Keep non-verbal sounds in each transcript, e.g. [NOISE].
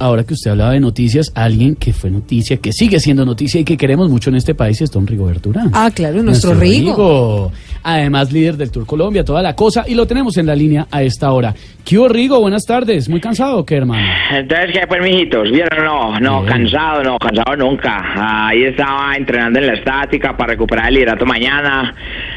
Ahora que usted hablaba de noticias, alguien que fue noticia, que sigue siendo noticia y que queremos mucho en este país es don Rigoberto Urán. Ah, claro, nuestro, Rigo. Además, líder del Tour Colombia, toda la cosa, y lo tenemos en la línea a esta hora. ¿Qué hubo, Rigo? Buenas tardes. ¿Muy cansado o qué, hermano? Entonces, ¿qué pues, mijitos? ¿Vieron? No, no, Bien. cansado, no, cansado nunca. Ahí estaba entrenando en la estática para recuperar el liderato mañana.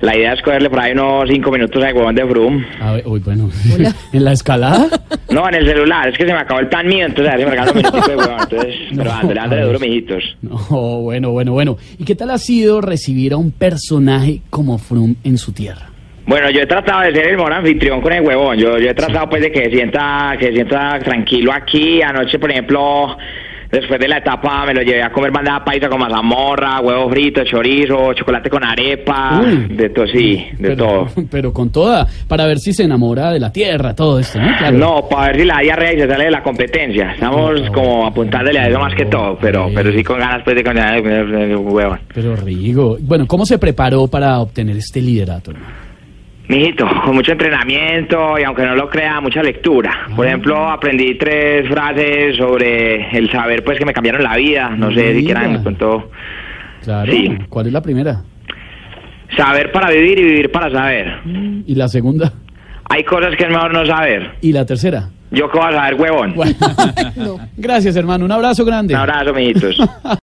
La idea es cogerle por ahí unos cinco minutos al huevón de Froome. A ver, uy, bueno, [LAUGHS] ¿en la escalada? No, en el celular, es que se me acabó el plan mío, entonces así me regalan un minutico de huevón. Entonces, [LAUGHS] No, pero ándale, ándale a ver. duro, mijitos. No, bueno, bueno, bueno. ¿Y qué tal ha sido recibir a un personaje como Froome en su tierra? Bueno, yo he tratado de ser el mejor anfitrión con el huevón. Yo, yo he tratado pues de que se sienta, que se sienta tranquilo aquí. Anoche, por ejemplo, después de la etapa me lo llevé a comer bandeja paisa con mazamorra, huevo frito, chorizo, chocolate con arepa, Uy. de todo, sí, de pero, todo. [LAUGHS] Pero con toda, para ver si se enamora de la tierra, todo esto, ¿no? Claro. No, para ver si la diarrea y se sale de la competencia. Estamos No, como apuntándole a eso más que todo, pero, sí. pero sí con ganas pues de continuar el huevón. Pero Rigo, bueno, ¿cómo se preparó para obtener este liderato, hermano? Mijito, con mucho entrenamiento y aunque no lo crea, mucha lectura. Por ejemplo, aprendí tres frases sobre el saber, pues que me cambiaron la vida. No sé, si quieran me contó. Claro. Sí. ¿Cuál es la primera? Saber para vivir y vivir para saber. ¿Y la segunda? Hay cosas que es mejor no saber. ¿Y la tercera? Yo que voy a saber, huevón. Bueno. [LAUGHS] [LAUGHS] Gracias, hermano. Un abrazo grande. Un abrazo, mijitos. [LAUGHS]